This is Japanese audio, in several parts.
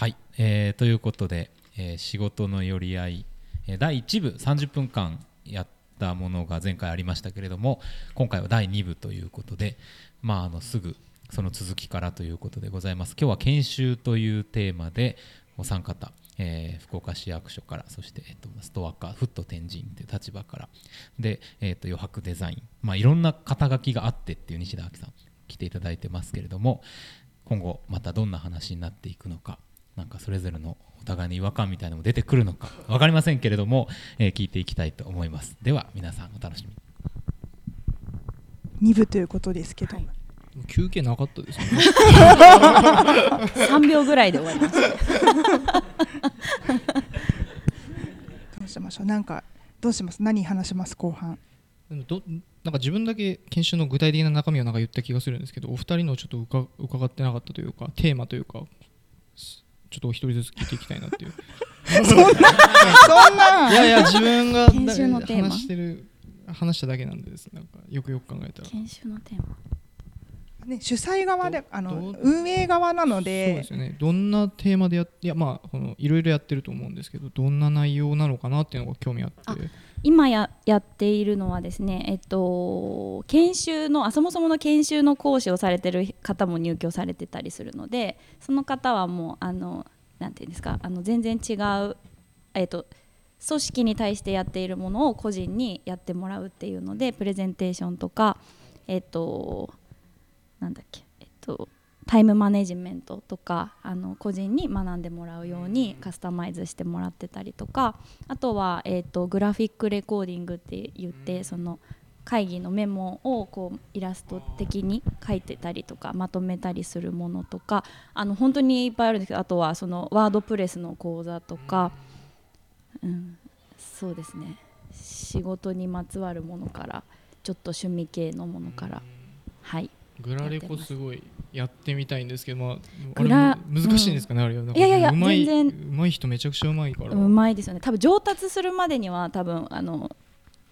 はい、えーということで、えー仕事の寄り合い、えー第1部30分間やったものが前回ありましたけれども今回は第2部ということで、まあ、あのすぐその続きからということでございます。今日は研修というテーマでお三方、えー福岡市役所からそして、えっとストアカーフット天神という立場からで、えっと余白デザイン、まあ、いろんな肩書きがあってっていう西田明さん来ていただいてますけれども今後またどんな話になっていくのかなんかそれぞれのお互いの違和感みたいなのも出てくるのか分かりませんけれども、えー聞いていきたいと思います。では皆さんお楽しみに。2部ということですけど、休憩なかったですよね。3秒ぐらいで終わりました。どうしましょう。なんかどうします？何話します？後半。どなんか自分だけ研修の具体的な中身をなんか言った気がするんですけどお二人のちょっとうか伺ってなかったというかテーマというかすちょっとお一人ずつ聞いていきたいなっていう。そんないやいや自分が研修のテーマ。話してる話しただけなんです。なんかよくよく考えたら。研修のテーマ。ね、主催側でどあのど運営側なのそうでですよね。どんなテーマでやっいやまあこのいろいろやってると思うんですけどどんな内容なのかなっていうのが興味あって。あ今ややっているのはですね、えっと、研修のあそもそもの研修の講師をされてる方も入居されてたりするのでその方はもうあのなんていうんですかあの全然違う、えっと、組織に対してやっているものを個人にやってもらうっていうのでプレゼンテーションとかえっとなんだっけえっとタイムマネジメントとかあの個人に学んでもらうようにカスタマイズしてもらってたりとかあとは、えー、とグラフィックレコーディングって言ってその会議のメモをこうイラスト的に書いてたりとかまとめたりするものとかあの本当にいっぱいあるんですけどあとはそのワードプレスの講座とか、うん、そうですね。仕事にまつわるものからちょっと趣味系のものからはい。グラレコすごいやってみたいんですけど、まあ、あ難しいんですかね、あれは。いやいやいや全うまい人めちゃくちゃうまいから、うまいですよね。多分上達するまでには多分あの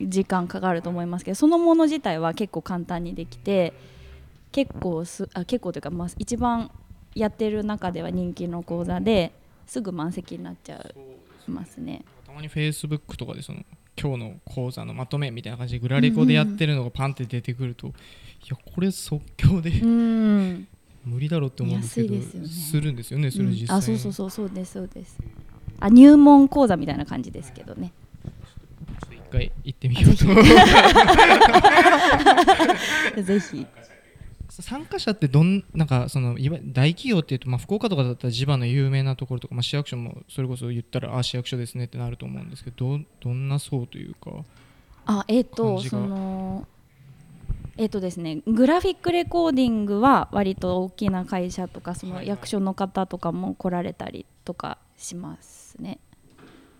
時間かかると思いますけどそのもの自体は結構簡単にできて結構すあ結構というか、まあ、一番やってる中では人気の講座ですぐ満席になっちゃいますね。たまにフェイスブックとかでその今日の講座のまとめみたいな感じでグラレコでやってるのがパンって出てくると、いやこれ即興でうん。無理だろうって思うんですけどすよね。するんですよねそれ実際。に、あそうそうそうそうですそうです。あ入門講座みたいな感じですけどね。ちょっと一回行ってみようと ぜひ。参加者ってどんなんかそのいわ大企業っていうと、まあ、福岡とかだったら地場の有名なところとか、まあ、市役所もそれこそ言ったらあ市役所ですねってなると思うんですけどどどんな層というかあえっ、と感じが。そのえっ、とですねグラフィックレコーディングは割と大きな会社とかその役所の方とかも来られたりとかしますね。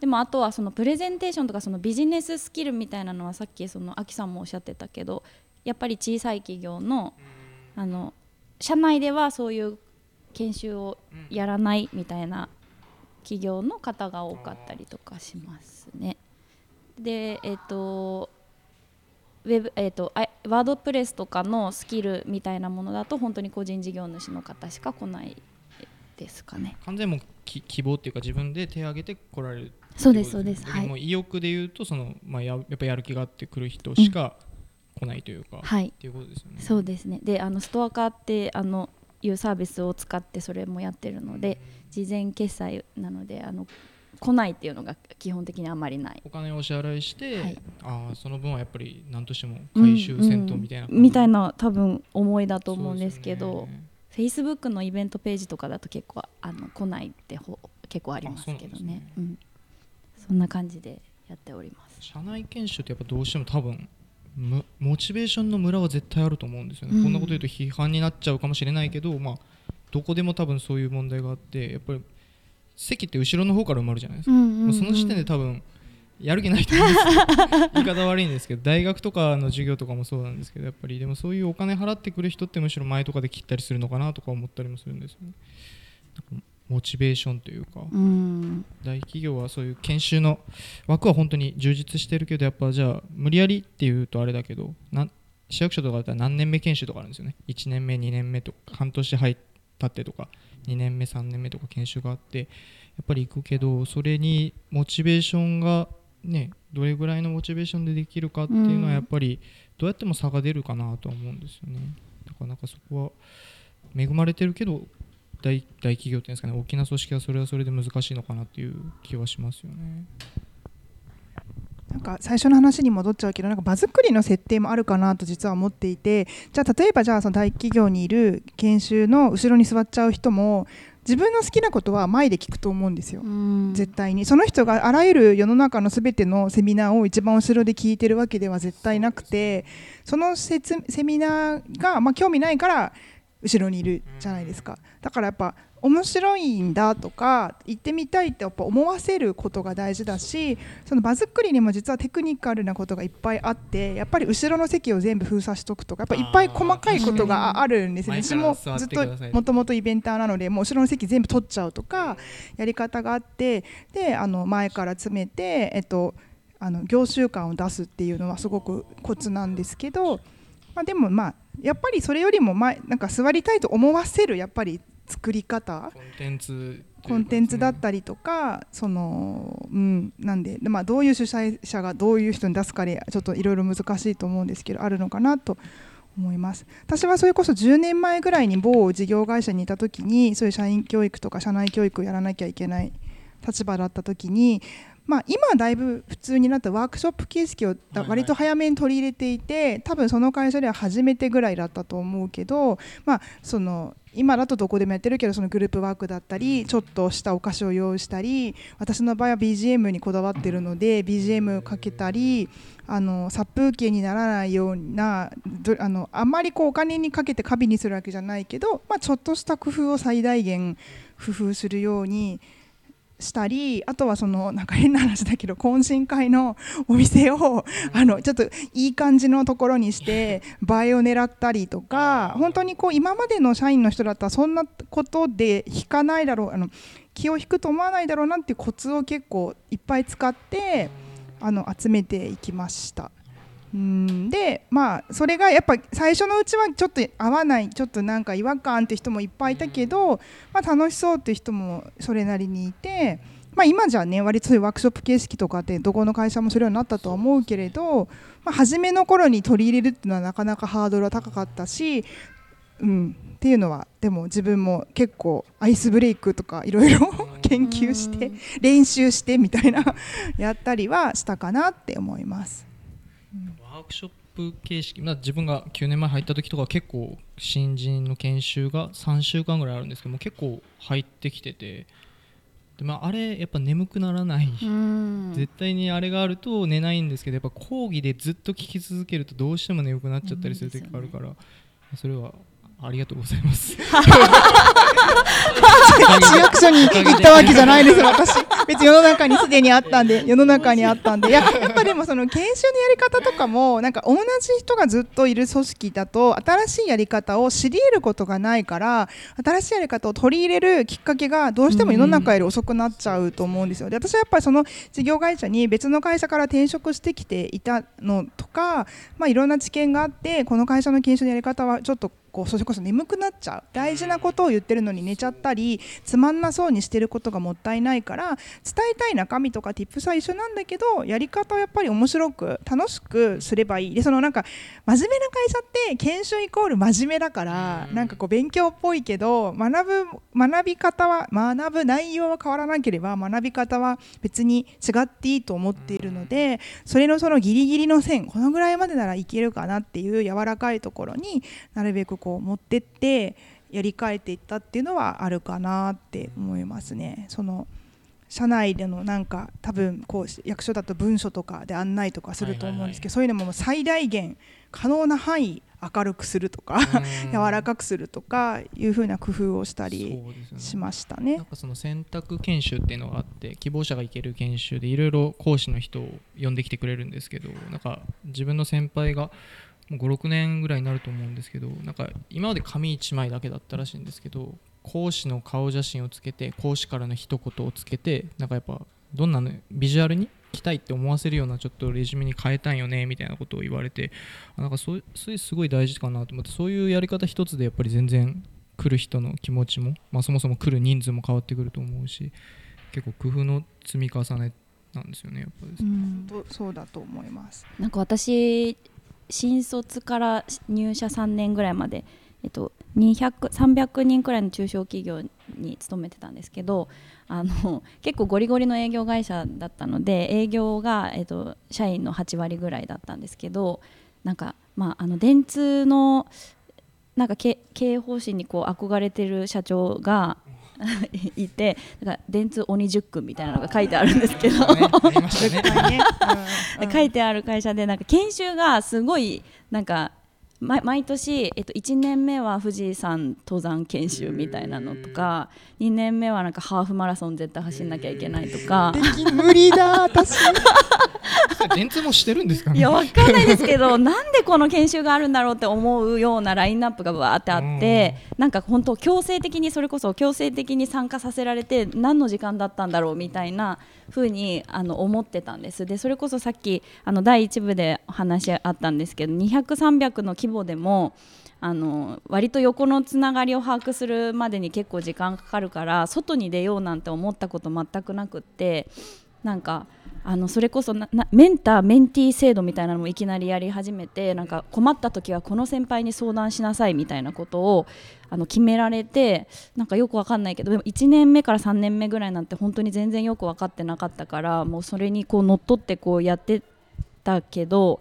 でもあとはそのプレゼンテーションとかそのビジネススキルみたいなのはさっきそのアキさんもおっしゃってたけどやっぱり小さい企業のあの社内ではそういう研修をやらないみたいな企業の方が多かったりとかしますね。でえっ、とウェブえー、とあワードプレスとかのスキルみたいなものだと本当に個人事業主の方しか来ないですかね。完全にもうき希望っていうか自分で手を挙げて来られるそうですそうです。はい。もう意欲で言うとその、まあ、ややっぱやる気があってくる人しか来ないというか、っはい。ていうことですよね。そうですね。であのストア化ってあのいうサービスを使ってそれもやってるので事前決済なのであの来ないっていうのが基本的にあまりない。お金をお支払いして、はい。ああその分はやっぱり何としても回収せんとみたいなうんうん。みたいな多分思いだと思うんですけどそうですよね。Facebook のイベントページとかだと結構あの来ないってほ結構ありますけどね。ね。うん、そんな感じでやっております。社内研修ってやっぱどうしても多分むモチベーションのムラは絶対あると思うんですよね、うん。こんなこと言うと批判になっちゃうかもしれないけど、まあ、どこでも多分そういう問題があってやっぱり席って後ろの方から埋まるじゃないですか、もうその時点で多分やる気ないと思うんですよ 言い方悪いんですけど大学とかの授業とかもそうなんですけどやっぱりでもそういうお金払ってくる人ってむしろ前とかで切ったりするのかなとか思ったりもするんですよね。モチベーションというか、うん。大企業はそういう研修の枠は本当に充実してるけどやっぱじゃあ無理やりっていうとあれだけど市役所とかだったら何年目研修とかあるんですよね。1年目2年目とか半年入ったってとか2年目3年目とか研修があってやっぱり行くけどそれにモチベーションがねどれぐらいのモチベーションでできるかっていうのはやっぱりどうやっても差が出るかなとは思うんですよねだからなんかそこは恵まれてるけど大大企業っていうんですかね大きな組織はそれはそれで難しいのかなっていう気はしますよね。なんか最初の話に戻っちゃうけどなんか場作りの設定もあるかなと実は思っていてじゃあ例えばじゃあその大企業にいる研修の後ろに座っちゃう人も自分の好きなことは前で聞くと思うんですよ、絶対に。その人があらゆる世の中のすべてのセミナーを一番後ろで聞いてるわけでは絶対なくてそのセミナーが、まあ、興味ないから後ろにいるじゃないですか。だからやっぱ面白いんだとか行ってみたいってやっぱ思わせることが大事だしその場作りにも実はテクニカルなことがいっぱいあってやっぱり後ろの席を全部封鎖しとくとかやっぱいっぱい細かいことがあるんですね。私もずっともともとイベンターなのでもう後ろの席全部取っちゃうとかやり方があってであの前から詰めて、えっと、あの業習慣を出すっていうのはすごくコツなんですけど、まあ、でもまあやっぱりそれよりも前なんか座りたいと思わせるやっぱり作り方？コンテンツ。コンテンツだったりとかそのうんなんでまあどういう主催者がどういう人に出すかでちょっといろいろ難しいと思うんですけどあるのかなと思います。私はそれこそ10年前ぐらいに某事業会社にいた時にそういう社員教育とか社内教育をやらなきゃいけない立場だった時にまあ、今だいぶ普通になったワークショップ形式を割と早めに取り入れていて多分その会社では初めてぐらいだったと思うけど、まあ、その今だとどこでもやってるけどそのグループワークだったりちょっとしたお菓子を用意したり私の場合は BGM にこだわってるので BGM かけたりあの殺風景にならないようなあのあんまりこうお金にかけて過敏にするわけじゃないけど、まあ、ちょっとした工夫を最大限工夫するようにしたりあとはそのなんか変な話だけど懇親会のお店をあのちょっといい感じのところにして 映えを狙ったりとか本当にこう今までの社員の人だったらそんなことで引かないだろうあの気を引くと思わないだろうなっていうコツを結構いっぱい使ってあの集めていきました。うんでまあそれがやっぱ最初のうちはちょっと合わないちょっとなんか違和感って人もいっぱいいたけど、まあ、楽しそうって人もそれなりにいて、まあ、今じゃね割とそういうワークショップ形式とかってどこの会社もするようになったとは思うけれど、まあ、初めの頃に取り入れるっていうのはなかなかハードルは高かったし、うん、っていうのはでも自分も結構アイスブレイクとかいろいろ研究して練習してみたいなやったりはしたかなって思います。ワークショップ形式、まあ、自分が9年前入った時とか結構新人の研修が3週間ぐらいあるんですけども結構入ってきててで、まあ、あれやっぱ眠くならない。絶対にあれがあると寝ないんですけどやっぱ講義でずっと聞き続けるとどうしても眠くなっちゃったりする時があるから、それはありがとうございます。市役所に行ったわけじゃないです、私。別に世の中にすでにあったんで、世の中にあったんで。やっぱでもその研修のやり方とかも、なんか同じ人がずっといる組織だと、新しいやり方を知り得ることがないから、新しいやり方を取り入れるきっかけがどうしても世の中より遅くなっちゃうと思うんですよ。で、私はやっぱりその事業会社に別の会社から転職してきていたのとか、まあいろんな知見があって、この会社の研修のやり方はちょっとこうそれこそ眠くなっちゃう。大事なことを言ってるのに寝ちゃったりつまんなそうにしてることがもったいないから伝えたい中身とか tips は一緒なんだけどやり方はやっぱり面白く楽しくすればいい。でそのなんか真面目な会社って研修イコール真面目だからなんかこう勉強っぽいけど学ぶ学び方は学ぶ内容は変わらなければ学び方は別に違っていいと思っているのでそれのそのギリギリの線このぐらいまでならいけるかなっていう柔らかいところになるべくこう持ってってやり替えていったっていうのはあるかなって思いますね。その社内でのなんか多分こう役所だと文書とかで案内とかすると思うんですけど、そういうのも最大限可能な範囲明るくするとか柔らかくするとかいうふうな工夫をしたりしましたね。ねなんかその選択研修っていうのがあって希望者が行ける研修でいろいろ講師の人を呼んできてくれるんですけどなんか自分の先輩が56年ぐらいになると思うんですけどなんか今まで紙1枚だけだったらしいんですけど講師の顔写真をつけて講師からの一言をつけてなんかやっぱどんなのビジュアルに来たいって思わせるようなちょっとレジュメに変えたんよねみたいなことを言われてなんかそうそれすごい大事かなと思ってそういうやり方一つでやっぱり全然来る人の気持ちも、まあ、そもそも来る人数も変わってくると思うし結構工夫の積み重ねなんですよねやっぱり、うん、そうだと思います。なんか私新卒から入社3年ぐらいまで、えっと、300人くらいの中小企業に勤めてたんですけどあの 結構ゴリゴリの営業会社だったので営業が、えっと、社員の8割ぐらいだったんですけどなんか、まあ、あの電通のなんか経営方針にこう憧れてる社長が いてなんか電通鬼十君みたいなのが書いてあるんですけど。書いてある会社でなんか研修がすごいなんか毎年、えっと、1年目は富士山登山研修みたいなのとか2年目はなんかハーフマラソン絶対走んなきゃいけないとか。無理だ私。電通もしてるんですかね？いやわかんないですけど なんでこの研修があるんだろうって思うようなラインナップがわーってあってなんか本当強制的にそれこそ強制的に参加させられて何の時間だったんだろうみたいなふうにあの思ってたんです。でそれこそさっきあの第1部で話あったんですけど200、300の規模でもあの割と横のつながりを把握するまでに結構時間かかるから外に出ようなんて思ったこと全くなくってなんかあのそれこそなメンターメンティー制度みたいなのもいきなりやり始めてなんか困った時はこの先輩に相談しなさいみたいなことをあの決められてなんかよくわかんないけどでも1年目から3年目ぐらいなんて本当に全然よく分かってなかったからもうそれにこう乗っ取ってこうやってたけど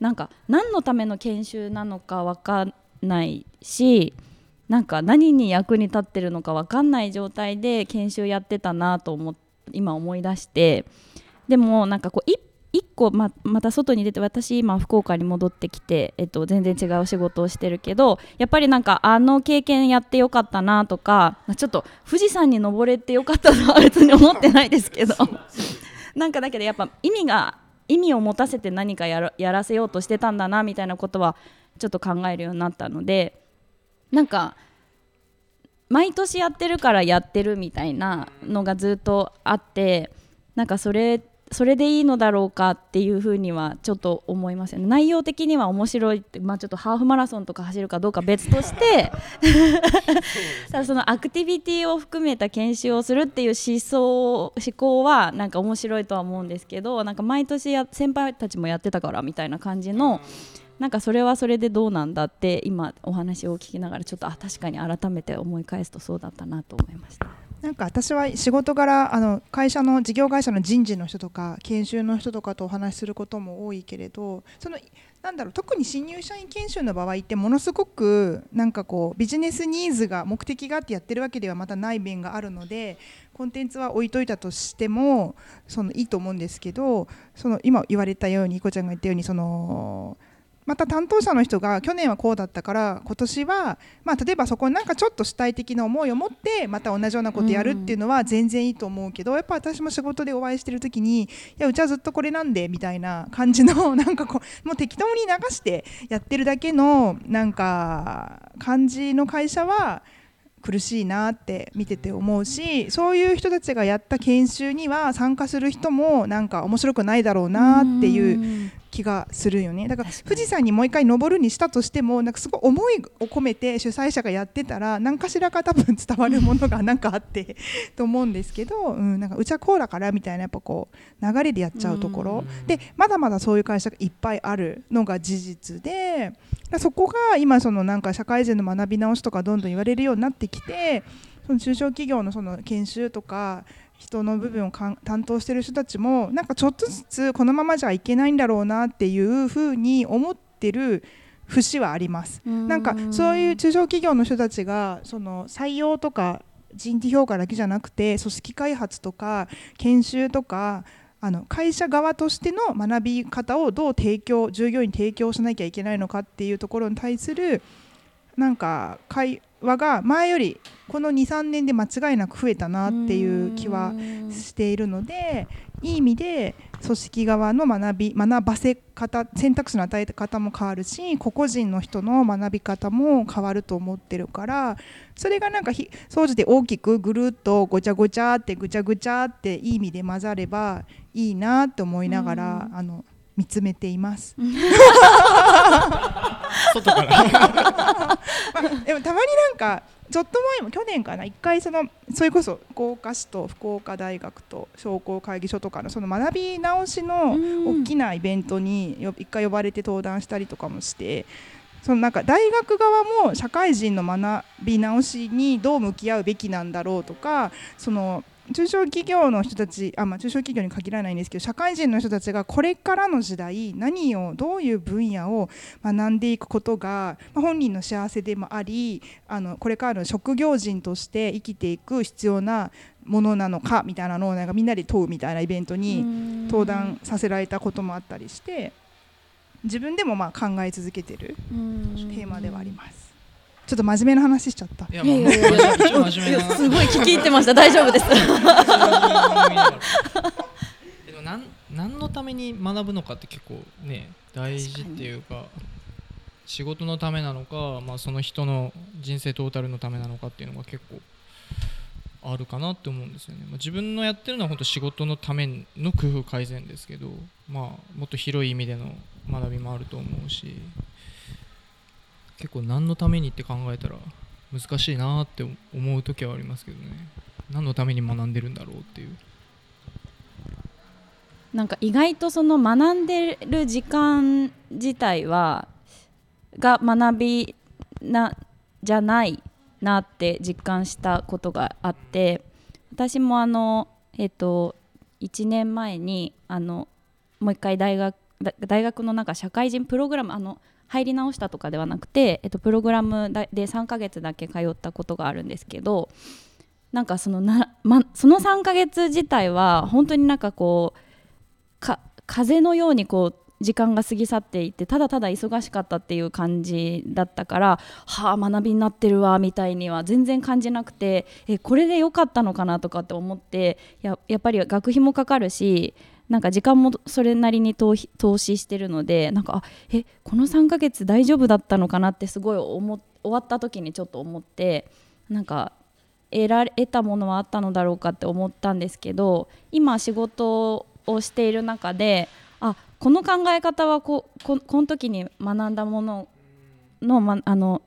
なんか何のための研修なのか分かんないしなんか何に役に立ってるのか分かんない状態で研修やってたなと思っ今思い出してでもなんかこう1個ままた外に出て私今福岡に戻ってきて、えっと、全然違う仕事をしてるけどやっぱりなんかあの経験やってよかったなとかちょっと富士山に登れてよかったとは 別に思ってないですけどなんかだけどやっぱ意味が意味を持たせて何かやらせようとしてたんだなみたいなことはちょっと考えるようになったのでなんか毎年やってるからやってるみたいなのがずっとあってなんかそれそれでいいのだろうかっていうふうにはちょっと思いますよね内容的には面白いって、まあ、ちょっとハーフマラソンとか走るかどうか別としてただ そのアクティビティを含めた研修をするっていう思想思考はなんか面白いとは思うんですけどなんか毎年や先輩たちもやってたからみたいな感じの。なんかそれはそれでどうなんだって今お話を聞きながらちょっとあ確かに改めて思い返すとそうだったなと思いました。なんか私は仕事柄あの会社の事業会社の人事の人とか研修の人とかとお話しすることも多いけれどそのなんだろう特に新入社員研修の場合ってものすごくなんかこうビジネスニーズが目的があってやってるわけではまたない面があるのでコンテンツは置いといたとしてもそのいいと思うんですけどその今言われたようにいこちゃんが言ったようにそのまた担当者の人が去年はこうだったから今年は、まあ、例えばそこになんかちょっと主体的な思いを持ってまた同じようなことやるっていうのは全然いいと思うけど、やっぱ私も仕事でお会いしてる時にいやうちはずっとこれなんでみたいな感じの なんかこうもう適当に流してやってるだけのなんか感じの会社は苦しいなって見てて思うしそういう人たちがやった研修には参加する人もなんか面白くないだろうなっていう気がするよね。だから富士山にもう一回登るにしたとしてもなんかすごい思いを込めて主催者がやってたら何かしらか多分伝わるものがなんかあって と思うんですけど、うん、なんかうちはこうだからみたいなやっぱこう流れでやっちゃうところ。でまだまだそういう会社がいっぱいあるのが事実でそこが今そのなんか社会人の学び直しとかどんどん言われるようになってきてその中小企業のその研修とか人の部分を担当してる人たちもなんかちょっとずつこのままじゃいけないんだろうなっていうふうに思ってる節はあります。なんかそういう中小企業の人たちがその採用とか人事評価だけじゃなくて組織開発とか研修とかあの会社側としての学び方をどう提供従業員に提供しなきゃいけないのかっていうところに対するなんか会話が前よりこの23年で間違いなく増えたなっていう気はしているのでいい意味で組織側の学び学ばせ方選択肢の与え方も変わるし個々人の人の学び方も変わると思ってるからそれがなんか掃除で大きくぐるっとごちゃごちゃってぐちゃぐちゃっていい意味で混ざればいいなって思いながらあの見つめています。外から。まあ、でもたまになんかちょっと前も去年かな一回そのそれこそ福岡市と福岡大学と商工会議所とかのその学び直しの大きなイベントによ一回呼ばれて登壇したりとかもしてそのなんか大学側も社会人の学び直しにどう向き合うべきなんだろうとかその中小企業の人たちあ、まあ、中小企業に限らないんですけど社会人の人たちがこれからの時代何をどういう分野を学んでいくことが、まあ、本人の幸せでもありあのこれからの職業人として生きていく必要なものなのかみたいなのをなんかみんなで問うみたいなイベントに登壇させられたこともあったりして自分でもまあ考え続けてるテーマではあります。ちょっと真面目な話しちゃった。いや、まあ、いやいやいや真面目な。すごい聞き入ってました。大丈夫です。でも、なん、何のために学ぶのかって結構ね、大事っていうか。仕事のためなのか、まあ、その人の人生トータルのためなのかっていうのが結構。あるかなって思うんですよね。まあ、自分のやってるのは本当仕事のための工夫改善ですけど、まあ、もっと広い意味での学びもあると思うし。結構何のためにって考えたら難しいなって思う時はありますけどね。何のために学んでるんだろうっていう。なんか意外とその学んでる時間自体はが学びなじゃないなって実感したことがあって私もあのえっと1年前にあのもう一回大学大学のなんか社会人プログラムあの入り直したとかではなくて、えっと、プログラムで3ヶ月だけ通ったことがあるんですけどなんかそのな、ま、その3ヶ月自体は本当になんかこうか風のようにこう時間が過ぎ去っていてただただ忙しかったっていう感じだったからはあ学びになってるわみたいには全然感じなくてえこれで良かったのかなとかって思ってややっぱり学費もかかるしなんか時間もそれなりに投資してるのでなんかえこの3ヶ月大丈夫だったのかなってすごい思終わった時にちょっと思ってなんか得られたものはあったのだろうかって思ったんですけど今仕事をしている中であこの考え方はこここの時に学んだものの,、ま、あの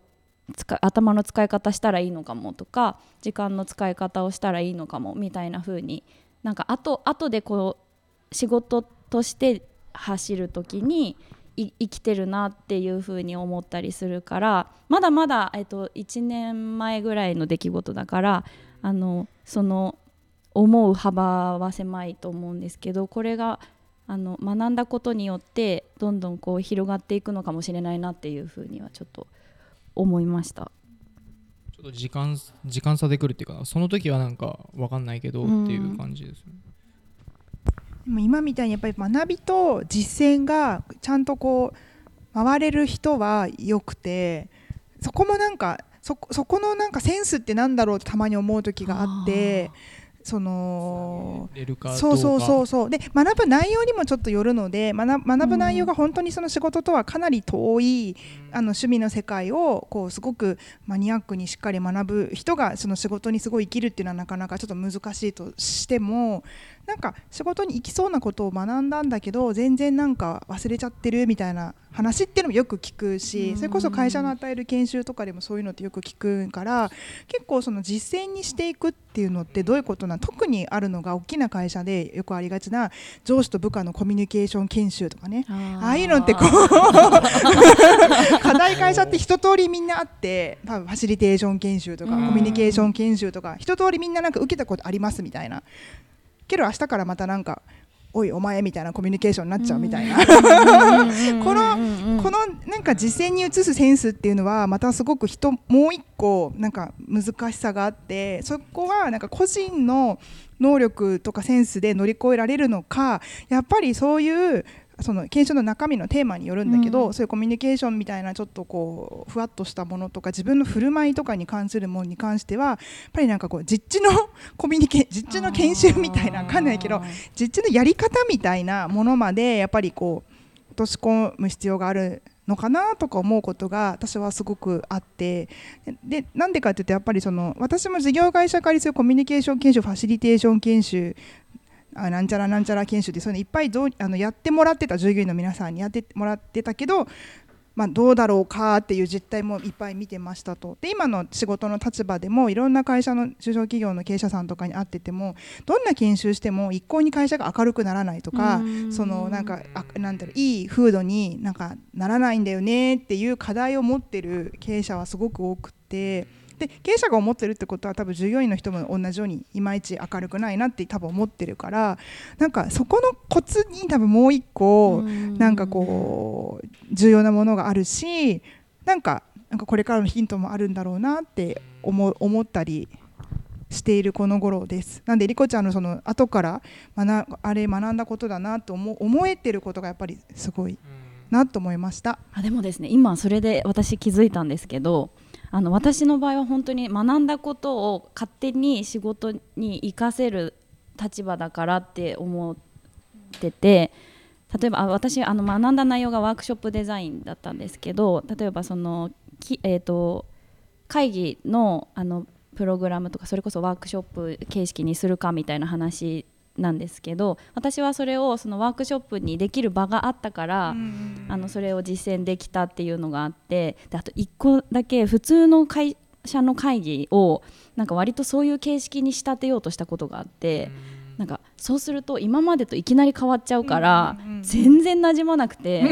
頭の使い方したらいいのかもとか時間の使い方をしたらいいのかもみたいな風になんか後後でこう仕事として走る時に生きてるなっていうふうに思ったりするからまだまだ、えっと、1年前ぐらいの出来事だからあのその思う幅は狭いと思うんですけどこれがあの学んだことによってどんどんこう広がっていくのかもしれないなっていうふうにはちょっと思いましたちょっと時間時間差でくるっていうかその時はなんか分かんないけどっていう感じですね。うん今みたいにやっぱり学びと実践がちゃんとこう回れる人はよくてそこもなんかそこのなんかセンスってなんだろうってたまに思う時があってそのそうそうそうそう。で学ぶ内容にもちょっとよるので学学ぶ内容が本当にその仕事とはかなり遠い、あの趣味の世界をこうすごくマニアックにしっかり学ぶ人がその仕事にすごい生きるっていうのはなかなかちょっと難しいとしてもなんか仕事に行きそうなことを学んだんだけど全然なんか忘れちゃってるみたいな話っていうのもよく聞くしそれこそ会社の与える研修とかでもそういうのってよく聞くから結構その実践にしていくっていうのってどういうことな特にあるのが大きな会社でよくありがちな上司と部下のコミュニケーション研修とかね。ああいうのってこう 課題会社って一通りみんなあって多分ファシリテーション研修とかコミュニケーション研修とか一通りみんななんか受けたことありますみたいなけど明日からまたなんかおいお前みたいなコミュニケーションになっちゃうみたいな。このこのなんか実践に移すセンスっていうのはまたすごく人もう一個なんか難しさがあってそこはなんか個人の能力とかセンスで乗り越えられるのかやっぱりそういうその研修の中身のテーマによるんだけど、うん、そういうコミュニケーションみたいなちょっとこうふわっとしたものとか自分の振る舞いとかに関するものに関してはやっぱりなんかこう実地の コミュニケ実地の研修みたいな分かんないけど実地のやり方みたいなものまでやっぱりこう落とし込む必要があるのかなとか思うことが私はすごくあって。でなんでかっていうとやっぱりその私も事業会社化するコミュニケーション研修ファシリテーション研修あなんちゃらなんちゃら研修でそういうのいっぱいどうあのやってもらってた従業員の皆さんにやってもらってたけどまあ、どうだろうかっていう実態もいっぱい見てましたとで今の仕事の立場でもいろんな会社の中小企業の経営者さんとかに会っててもどんな研修しても一向に会社が明るくならないとかそのなんかあなんだろういい風土になんかならないんだよねっていう課題を持ってる経営者はすごく多くて。で経営者が思ってるってことは多分従業員の人も同じようにいまいち明るくないなって多分思ってるからなんかそこのコツに多分もう一個なんかこう重要なものがあるしなんかなんかこれからのヒントもあるんだろうなって思思ったりしているこの頃です。なんでリコちゃんのその後から学あれ学んだことだなと思思えてることがやっぱりすごいなと思いました。あでもですね今それで私気づいたんですけどあの私の場合は本当に学んだことを勝手に仕事に生かせる立場だからって思ってて例えばあ私あの学んだ内容がワークショップデザインだったんですけど例えばそのき、えーと、会議のあのプログラムとかそれこそワークショップ形式にするかみたいな話なんですけど私はそれをそのワークショップにできる場があったから、あのそれを実践できたっていうのがあってであと1個だけ普通の会社の会議をなんか割とそういう形式に仕立てようとしたことがあって。なんかそうすると今までといきなり変わっちゃうから、全然なじまなくて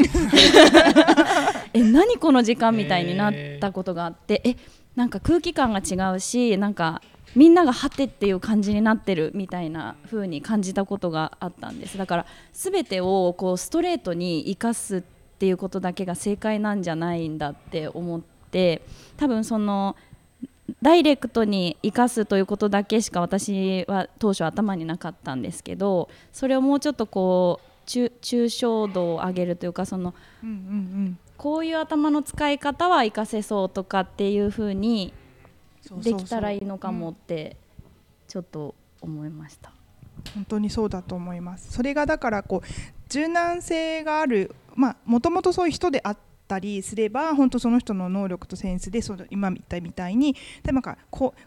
え何この時間みたいになったことがあってえなんか空気感が違うしなんかみんながはてっていう感じになってるみたいな風に感じたことがあったんです。だから全てをこうストレートに生かすっていうことだけが正解なんじゃないんだって思って多分そのダイレクトに生かすということだけしか私は当初頭になかったんですけどそれをもうちょっとこう抽象度を上げるというかその、うんうんうん、こういう頭の使い方は生かせそうとかっていうふうにできたらいいのかもってちょっと思いました。本当にそうだと思いますそれがだからこう柔軟性があるまあもともとそういう人であったりすれば本当その人の能力とセンスでその今言ったみたいにでなんかこう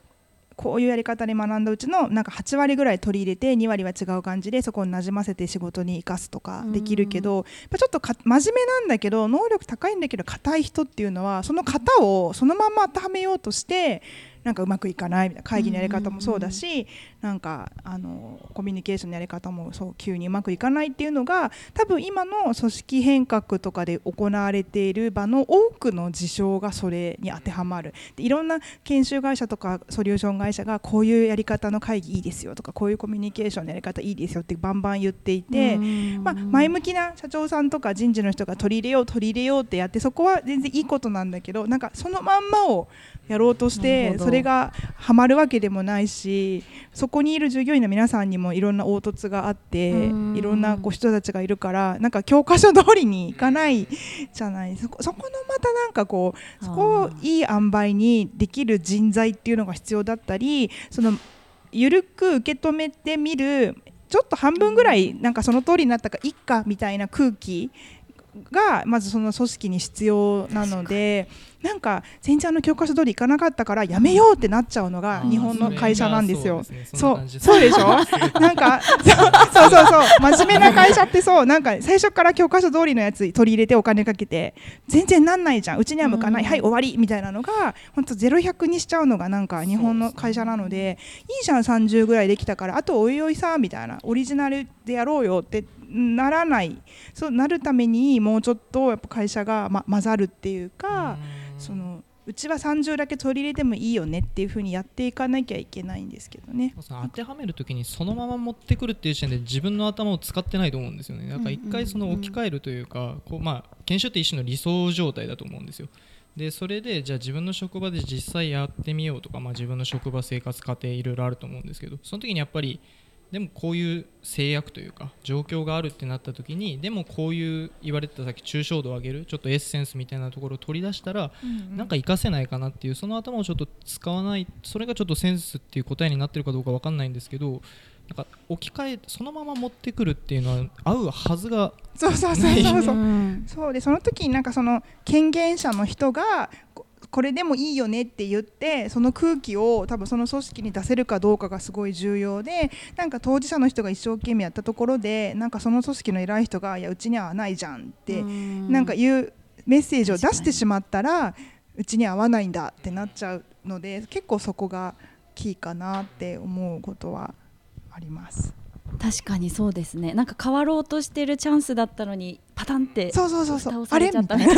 こういうやり方で学んだうちのなんか8割ぐらい取り入れて2割は違う感じでそこをなじませて仕事に生かすとかできるけど、ちょっとか真面目なんだけど能力高いんだけど硬い人っていうのはその型をそのまま当てはめようとしてなんかうまくいかないみたいな会議のやり方もそうだし、なんかあのコミュニケーションのやり方もそう急にうまくいかないっていうのが多分今の組織変革とかで行われている場の多くの事象がそれに当てはまる。でいろんな研修会社とかソリューション会社がこういうやり方の会議いいですよとかこういうコミュニケーションのやり方いいですよってバンバン言っていて、まあ、前向きな社長さんとか人事の人が取り入れよう取り入れようってやってそこは全然いいことなんだけどなんかそのまんまをやろうとしてそれがはまるわけでもないしそこにいる従業員の皆さんにもいろんな凹凸があっていろんなこう人たちがいるからなんか教科書通りにいかないじゃない。そこそこのまたなんかこうそこをいい塩梅にできる人材っていうのが必要だったりその緩く受け止めてみるちょっと半分ぐらいなんかその通りになったかいっかみたいな空気がまずその組織に必要なのでなんか全然あの教科書通りいかなかったからやめようってなっちゃうのが日本の会社なんですよ。そうそう。で。しょ？なんかそうそうそう。真面目な会社ってそう。なんか最初から教科書通りのやつ取り入れてお金かけて全然なんないじゃん。うちには向かない。はい終わりみたいなのが本当ゼロ百にしちゃうのがなんか日本の会社なのでいいじゃん30ぐらいできたからあとおいおいさみたいな。オリジナルでやろうよってならない。そうなるためにもうちょっとやっぱ会社が、ま、混ざるっていうかそのうちは30だけ取り入れてもいいよねっていうふうにやっていかなきゃいけないんですけどね。当てはめるときにそのまま持ってくるっていう時点で自分の頭を使ってないと思うんですよね。だから一回その置き換えるというかこうまあ研修って一種の理想状態だと思うんですよ。でそれでじゃあ自分の職場で実際やってみようとか、まあ、自分の職場生活家庭いろいろあると思うんですけどその時にやっぱりでもこういう制約というか状況があるってなった時にでもこういう言われてたさっき抽象度を上げるちょっとエッセンスみたいなところを取り出したら、うんうん、なんか活かせないかなっていうその頭をちょっと使わないそれがちょっとセンスっていう答えになってるかどうか分かんないんですけどなんか置き換えそのまま持ってくるっていうのは合うはずがそうそうそうそうそう、そうでその時になんかその権限者の人がこれでもいいよねって言ってその空気を多分その組織に出せるかどうかがすごい重要でなんか当事者の人が一生懸命やったところでなんかその組織の偉い人がいやうちにはないじゃんってなんか言うメッセージを出してしまったらうちに合わないんだってなっちゃうので結構そこがキーかなって思うことはあります。確かにそうですね。なんか変わろうとしてるチャンスだったのにパタンってそうそうそうそう。あれみたいな。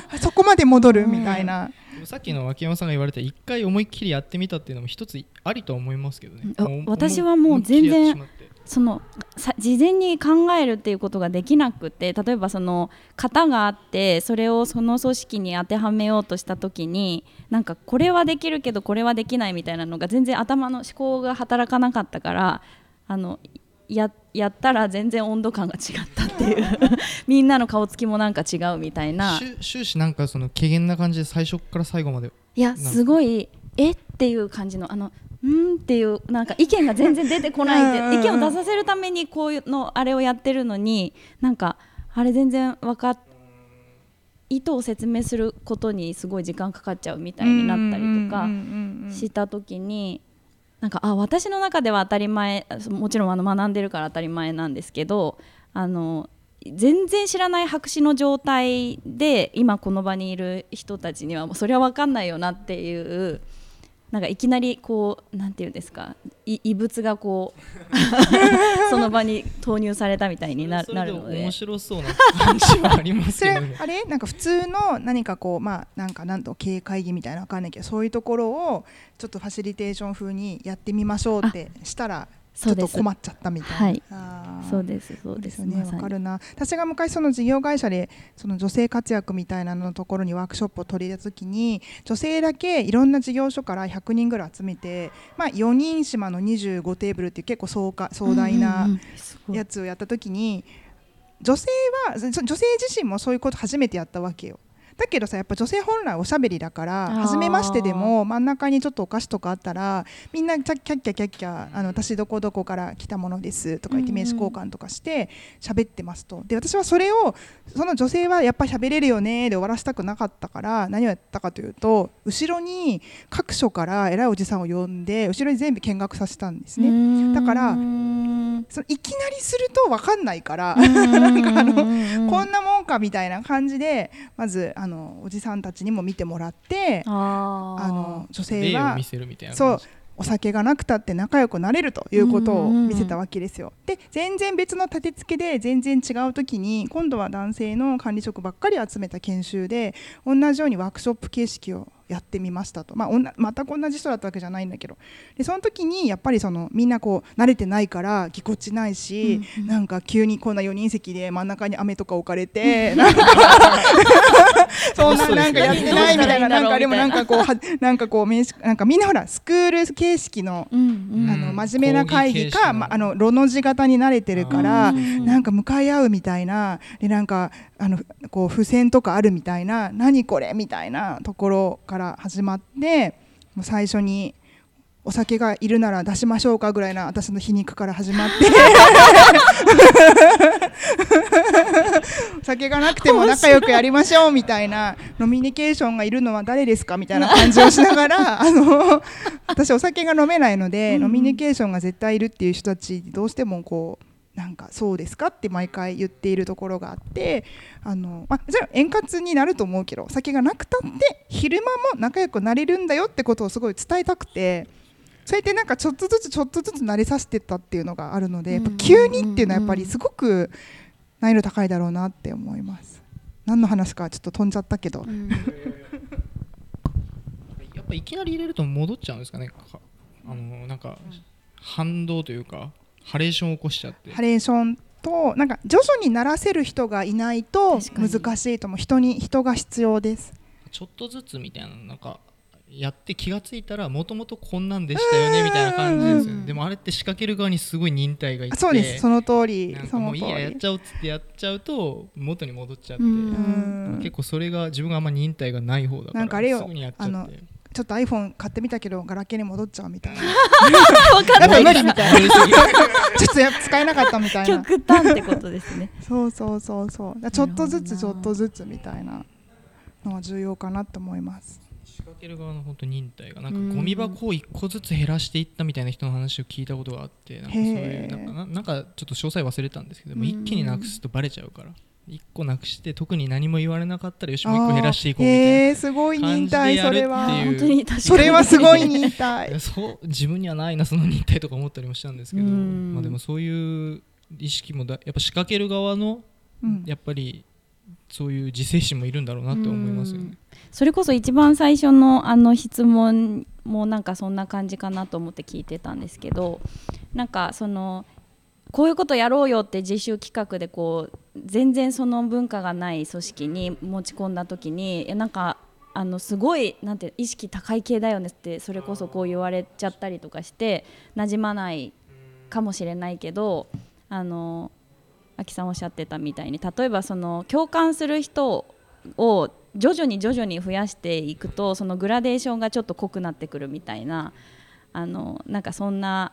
そこまで戻るみたいな、うん、さっきの脇山さんが言われた一回思いっきりやってみたっていうのも一つありと思いますけどね。私はもう全然そのさ事前に考えるっていうことができなくて例えばその型があってそれをその組織に当てはめようとした時になんかこれはできるけどこれはできないみたいなのが全然頭の思考が働かなかったからあのややったら全然温度感が違ったっていう。みんなの顔つきもなんか違うみたいな。終始なんかその軽減な感じで最初から最後まで。いやすごいえっていう感じのあのうんっていうなんか意見が全然出てこないって意見を出させるためにこういうのあれをやってるのになんかあれ全然分かっ意図を説明することにすごい時間かかっちゃうみたいになったりとかした時になんかあ私の中では当たり前もちろんあの学んでるから当たり前なんですけどあの全然知らない白紙の状態で今この場にいる人たちにはもうそれは分かんないよなっていうなんかいきなりこうなんていうんですか異物がこう その場に投入されたみたいにななるので。面白そうな感じはありますけど、ね、あれ？なんか普通の何かこうまあなんかなんと経営会議みたいなわかんないけどそういうところをちょっとファシリテーション風にやってみましょうってしたらちょっと困っちゃったみたいな。はい、そうですそうですね。わかるな。私が昔その事業会社でその女性活躍みたいなのところにワークショップを取り入れた時に女性だけいろんな事業所から100人ぐらい集めて、まあ4人島の25テーブルっていう結構壮壮大なやつをやった時に。女性は女性自身もそういうこと初めてやったわけよだけどさやっぱ女性本来おしゃべりだから初めましてでも真ん中にちょっとお菓子とかあったらみんなキャッキャッキャキャッキャあの私どこどこから来たものですとか言って名刺交換とかして喋ってますと。で私はそれをその女性はやっぱ喋れるよねで終わらせたくなかったから何をやったかというと後ろに各所から偉いおじさんを呼んで後ろに全部見学させたんですね。だからそのいきなりすると分かんないから。なんかあのこんなもんかみたいな感じでまずあののおじさんたちにも見てもらってあの女性はそうお酒がなくたって仲良くなれるということを見せたわけですよ。で全然別の立て付けで全然違う時に今度は男性の管理職ばっかり集めた研修で同じようにワークショップ形式をやってみましたと、まあ、おな全く同じ人だったわけじゃないんだけど。でその時にやっぱりそのみんなこう慣れてないからぎこちないし、うんうん、なんか急にこんな4人席で真ん中に飴とか置かれて なんかそんななんかやってないみたいななんかでもなんかこうはなんかこうなんかみんなほらスクール形式の,、あの真面目な会議か、まあ、あのロの字型に慣れてるからなんか向かい合うみたいなでなんかあのこう付箋とかあるみたいな何これみたいなところから始まってもう最初にお酒がいるなら出しましょうかぐらいな私の皮肉から始まって。酒がなくても仲良くやりましょうみたいなノミニケーションがいるのは誰ですかみたいな感じをしながらあの私お酒が飲めないので、うん、ノミニケーションが絶対いるっていう人たちどうしてもこうなんかそうですかって毎回言っているところがあってあの、まあ、じゃあ円滑になると思うけど酒がなくたって昼間も仲良くなれるんだよってことをすごい伝えたくて。それでなんかちょっとずつちょっとずつ慣れさせてたっていうのがあるのでやっぱ急にっていうのはやっぱりすごく難易度高いだろうなって思います。何の話かちょっと飛んじゃったけど、うん、やっぱいきなり入れると戻っちゃうんですかね。あのなんか反動というかハレーションを起こしちゃって。ハレーションとなんか徐々にならせる人がいないと難しいと思う人に人が必要です。ちょっとずつみたいななんかやって気が付いたらもともとこんなんでしたよねみたいな感じですよ、ね、でもあれって仕掛ける側にすごい忍耐がいてそうです。その通りなんかもういいややっちゃおうっつってやっちゃうと元に戻っちゃって結構それが自分があんま忍耐がない方だからすぐにやっちゃってちょっと iPhone 買ってみたけどガラケーに戻っちゃうみたいな。分かんない無理みたいな ちょっとや使えなかったみたいな。極端ってことですね。そうそうそうそう。ちょっとずつちょっとずつみたいなのは重要かなと思います。仕掛ける側の本当忍耐がなんかゴミ箱を一個ずつ減らしていったみたいな人の話を聞いたことがあってなんかそういうなんかなんかちょっと詳細忘れたんですけども一気になくすとバレちゃうから1個なくして特に何も言われなかったらよしもう1個減らしていこうみたいなえー、すごい忍耐それは。感本当に確かに。それはすごい忍い耐。や そう自分にはないなその忍耐とか思ったりもしたんですけど、うん。まあ、でもそういう意識もだやっぱ仕掛ける側のうん。やっぱりそういう自制心もいるんだろうなと思いますよね。それこそ一番最初のあの質問もなんかそんな感じかなと思って聞いてたんですけどなんかそのこういうことやろうよって自主企画でこう全然その文化がない組織に持ち込んだ時にえなんかあのすごいなんて意識高い系だよねってそれこそこう言われちゃったりとかして馴染まないかもしれないけどあの秋さんおっしゃってたみたいに例えばその共感する人を徐々に徐々に増やしていくとそのグラデーションがちょっと濃くなってくるみたいなあのなんかそんな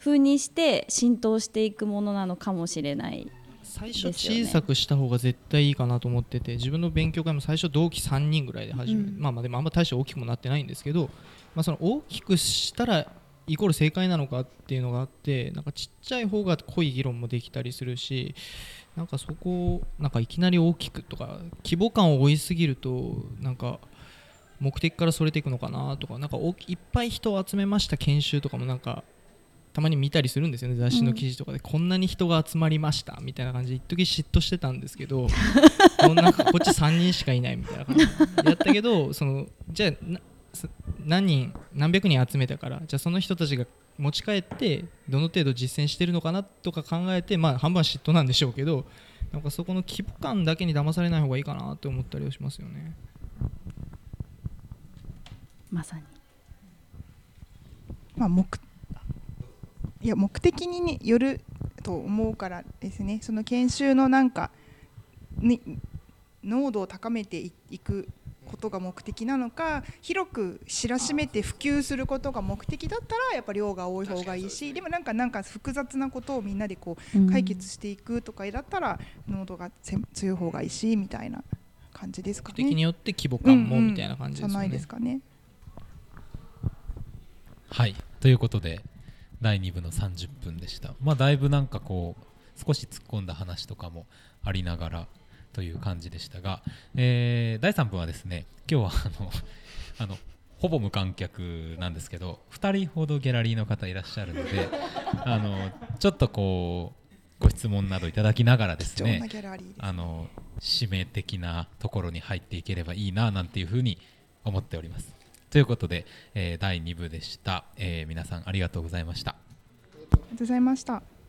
風にして浸透していくものなのかもしれない。最初小さくした方が絶対いいかなと思ってて自分の勉強会も最初同期3人ぐらいで始め、うんまあまあでもあんま大して大きくもなってないんですけど、まあ、その大きくしたらイコール正解なのかっていうのがあってなんかちっちゃい方が濃い議論もできたりするしなんかそこをなんかいきなり大きくとか規模感を追いすぎるとなんか目的からそれていくのかなとかなんかいっぱい人を集めました研修とかもなんかたまに見たりするんですよね雑誌の記事とかで、こんなに人が集まりましたみたいな感じで一時嫉妬してたんですけど こんなこっち3人しかいないみたいな感じでやったけどそのじゃあ何人何百人集めたからじゃあその人たちが持ち帰ってどの程度実践してるのかなとか考えてまあ半分は嫉妬なんでしょうけどなんかそこの規模感だけに騙されない方がいいかなって思ったりはしますよね。まさに。まあ、目いや目的に、ね、よると思うからですねその研修のなんかに濃度を高めていいくことが目的なのか広く知らしめて普及することが目的だったらやっぱり量が多い方がいいしでもなんかなんか複雑なことをみんなでこう解決していくとかだったら濃度がせ強い方がいいしみたいな感じですかね。目的によって規模感もみたいな感じじゃないです。かね。はいということで第2部の30分でしたまあだいぶなんかこう少し突っ込んだ話とかもありながらという感じでしたが、えー第3部はですね今日はあの あのほぼ無観客なんですけど2人ほどギャラリーの方いらっしゃるので あのちょっとこうご質問などいただきながらですね。あの指名的なところに入っていければいいななんていうふうに思っております。ということで、えー第2部でした、えー皆さんありがとうございました。ありがとうございました。